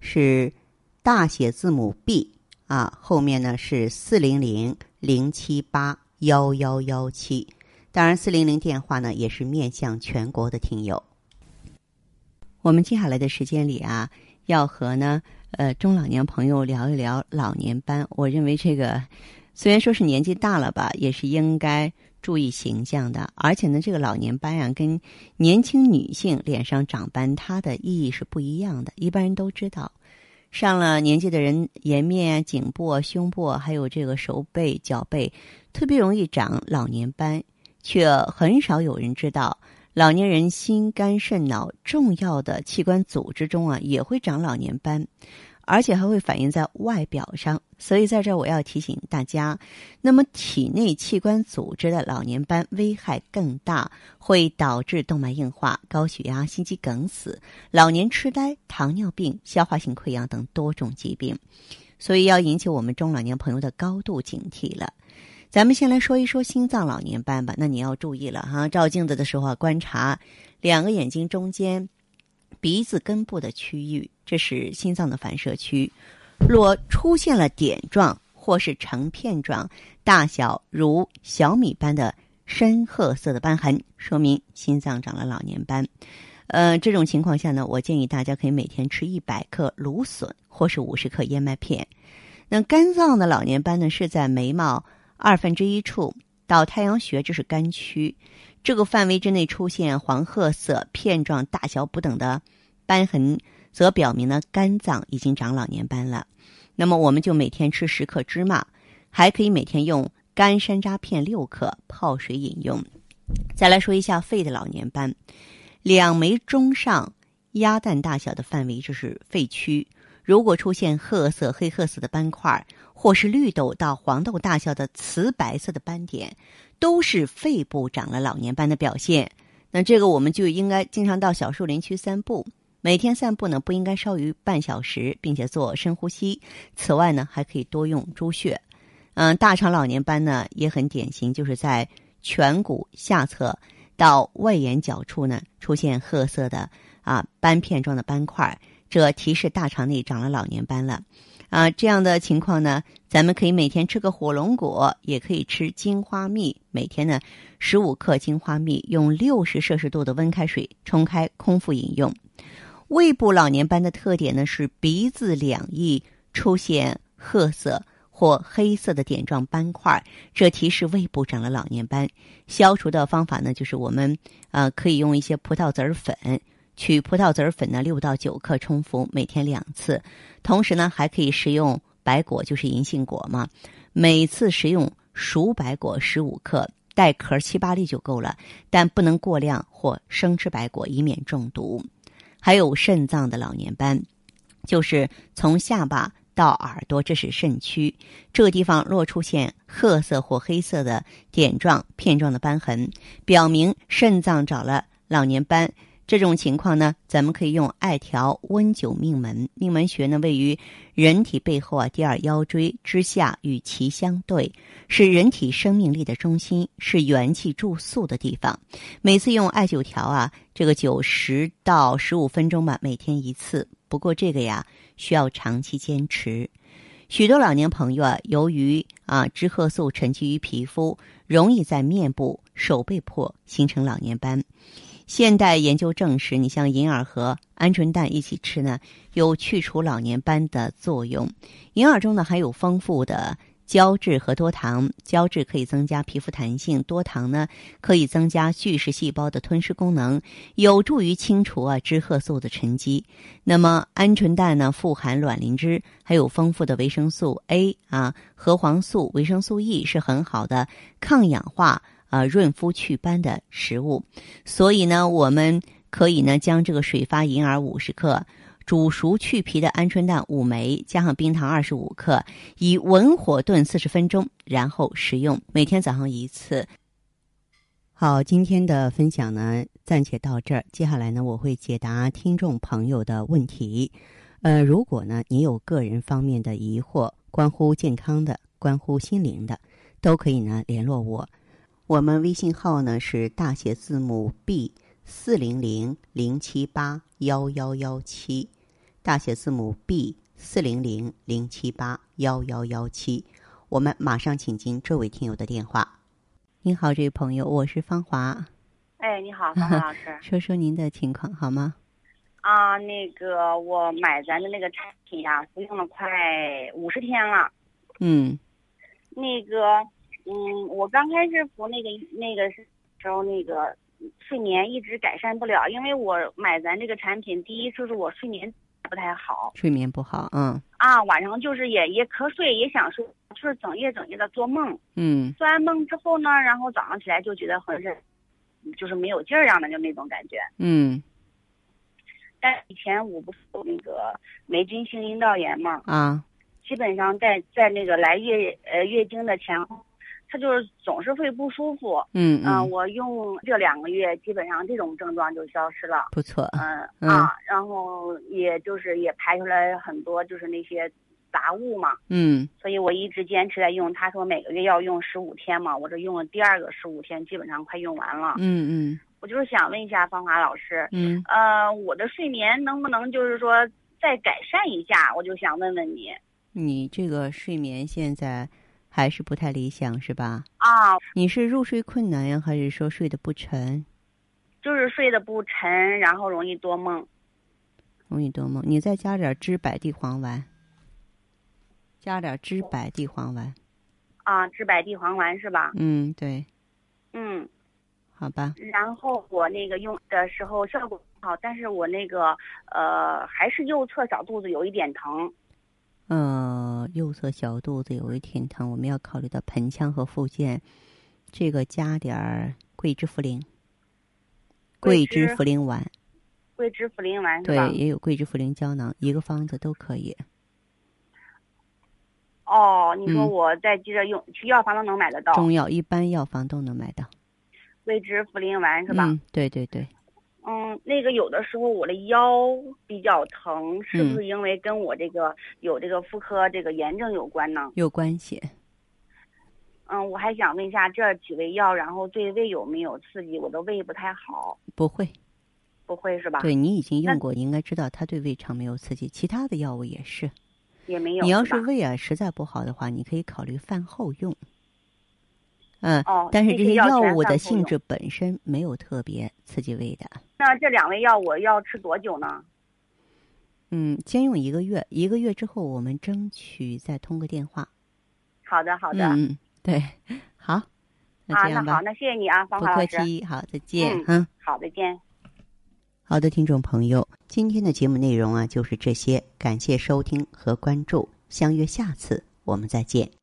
是大写字母 B 啊，后面呢是四零零零七八幺幺幺七。当然，四零零电话呢也是面向全国的听友。我们接下来的时间里啊，要和呢呃中老年朋友聊一聊老年斑。我认为这个虽然说是年纪大了吧，也是应该注意形象的。而且呢，这个老年斑啊，跟年轻女性脸上长斑，它的意义是不一样的。一般人都知道，上了年纪的人，颜面、啊颈部、胸部，还有这个手背、脚背，特别容易长老年斑，却很少有人知道。老年人心肝肾脑重要的器官组织中啊，也会长老年斑，而且还会反映在外表上。所以在这我要提醒大家，那么体内器官组织的老年斑危害更大，会导致动脉硬化、高血压、心肌梗死、老年痴呆、糖尿病、消化性溃疡等多种疾病，所以要引起我们中老年朋友的高度警惕了。咱们先来说一说心脏老年斑吧。那你要注意了哈，照镜子的时候啊，观察两个眼睛中间、鼻子根部的区域，这是心脏的反射区。若出现了点状或是成片状、大小如小米般的深褐色的斑痕，说明心脏长了老年斑。呃，这种情况下呢，我建议大家可以每天吃一百克芦笋或是五十克燕麦片。那肝脏的老年斑呢，是在眉毛。二分之一处到太阳穴，这是肝区，这个范围之内出现黄褐色、片状、大小不等的斑痕，则表明呢肝脏已经长老年斑了。那么我们就每天吃十克芝麻，还可以每天用干山楂片六克泡水饮用。再来说一下肺的老年斑，两枚中上鸭蛋大小的范围，就是肺区。如果出现褐色、黑褐色的斑块，或是绿豆到黄豆大小的瓷白色的斑点，都是肺部长了老年斑的表现。那这个我们就应该经常到小树林区散步，每天散步呢不应该少于半小时，并且做深呼吸。此外呢，还可以多用猪血。嗯，大肠老年斑呢也很典型，就是在颧骨下侧到外眼角处呢出现褐色的啊斑片状的斑块。这提示大肠内长了老年斑了，啊，这样的情况呢，咱们可以每天吃个火龙果，也可以吃金花蜜，每天呢十五克金花蜜，用六十摄氏度的温开水冲开，空腹饮用。胃部老年斑的特点呢是鼻子两翼出现褐色或黑色的点状斑块，这提示胃部长了老年斑。消除的方法呢，就是我们呃可以用一些葡萄籽粉。取葡萄籽粉呢，六到九克冲服，每天两次。同时呢，还可以食用白果，就是银杏果嘛。每次食用熟白果十五克，带壳七八粒就够了，但不能过量或生吃白果，以免中毒。还有肾脏的老年斑，就是从下巴到耳朵，这是肾区，这个地方若出现褐色或黑色的点状、片状的斑痕，表明肾脏长了老年斑。这种情况呢，咱们可以用艾条温灸命门。命门穴呢，位于人体背后啊第二腰椎之下，与其相对，是人体生命力的中心，是元气住宿的地方。每次用艾灸条啊，这个灸十到十五分钟吧，每天一次。不过这个呀，需要长期坚持。许多老年朋友啊，由于啊脂褐素沉积于皮肤，容易在面部、手背部形成老年斑。现代研究证实，你像银耳和鹌鹑蛋一起吃呢，有去除老年斑的作用。银耳中呢含有丰富的胶质和多糖，胶质可以增加皮肤弹性，多糖呢可以增加巨噬细胞的吞噬功能，有助于清除啊脂褐素的沉积。那么鹌鹑蛋呢富含卵磷脂，还有丰富的维生素 A 啊、核黄素、维生素 E，是很好的抗氧化。啊，润肤祛斑的食物，所以呢，我们可以呢将这个水发银耳五十克煮熟去皮的鹌鹑蛋五枚，加上冰糖二十五克，以文火炖四十分钟，然后食用。每天早上一次。好，今天的分享呢，暂且到这儿。接下来呢，我会解答听众朋友的问题。呃，如果呢，你有个人方面的疑惑，关乎健康的，关乎心灵的，都可以呢联络我。我们微信号呢是大写字母 B 四零零零七八幺幺幺七，大写字母 B 四零零零七八幺幺幺七。我们马上请进这位听友的电话。您好，这位朋友，我是芳华。哎，你好，芳华老师。说说您的情况好吗？啊，那个我买咱的那个产品呀，服用了快五十天了。嗯。那个。嗯，我刚开始服那个那个时候，那个睡眠一直改善不了，因为我买咱这个产品，第一就是我睡眠不太好，睡眠不好，嗯。啊，晚上就是也也瞌睡，也想睡，就是整夜整夜的做梦。嗯。做完梦之后呢，然后早上起来就觉得浑身就是没有劲儿样的，就那种感觉。嗯。但以前我不是有那个霉菌性阴道炎嘛？啊。基本上在在那个来月呃月经的前后。他就是总是会不舒服，嗯嗯，我用这两个月，基本上这种症状就消失了，不错，嗯啊，然后也就是也排出来很多就是那些杂物嘛，嗯，所以我一直坚持在用。他说每个月要用十五天嘛，我这用了第二个十五天，基本上快用完了，嗯嗯，我就是想问一下芳华老师，嗯呃，我的睡眠能不能就是说再改善一下？我就想问问你，你这个睡眠现在。还是不太理想，是吧？啊，你是入睡困难呀，还是说睡得不沉？就是睡得不沉，然后容易多梦。容易多梦，你再加点知柏地黄丸，加点知柏地黄丸。啊，知柏地黄丸是吧？嗯，对。嗯，好吧。然后我那个用的时候效果好，但是我那个呃，还是右侧小肚子有一点疼。呃，右侧小肚子有一点疼，我们要考虑到盆腔和附件，这个加点儿桂枝茯苓，桂枝茯苓丸，桂枝茯苓丸对，也有桂枝茯苓胶囊，一个方子都可以。哦，你说我在接着用，去药房都能买得到。中药一般药房都能买到。桂枝茯苓丸是吧？嗯，对对对。嗯，那个有的时候我的腰比较疼，是不是因为跟我这个有这个妇科这个炎症有关呢？有关系。嗯，我还想问一下这几味药，然后对胃有没有刺激？我的胃不太好。不会，不会是吧？对你已经用过，应该知道它对胃肠没有刺激。其他的药物也是，也没有。你要是胃啊实在不好的话，你可以考虑饭后用。嗯，哦，但是这些药物的性质本身没有特别刺激胃的。那这两味药我要吃多久呢？嗯，先用一个月，一个月之后我们争取再通个电话。好的，好的。嗯，对，好，那这样吧。好，那谢谢你啊，方华老师。不客气，好，再见。嗯，好，再见。好的，听众朋友，今天的节目内容啊就是这些，感谢收听和关注，相约下次我们再见。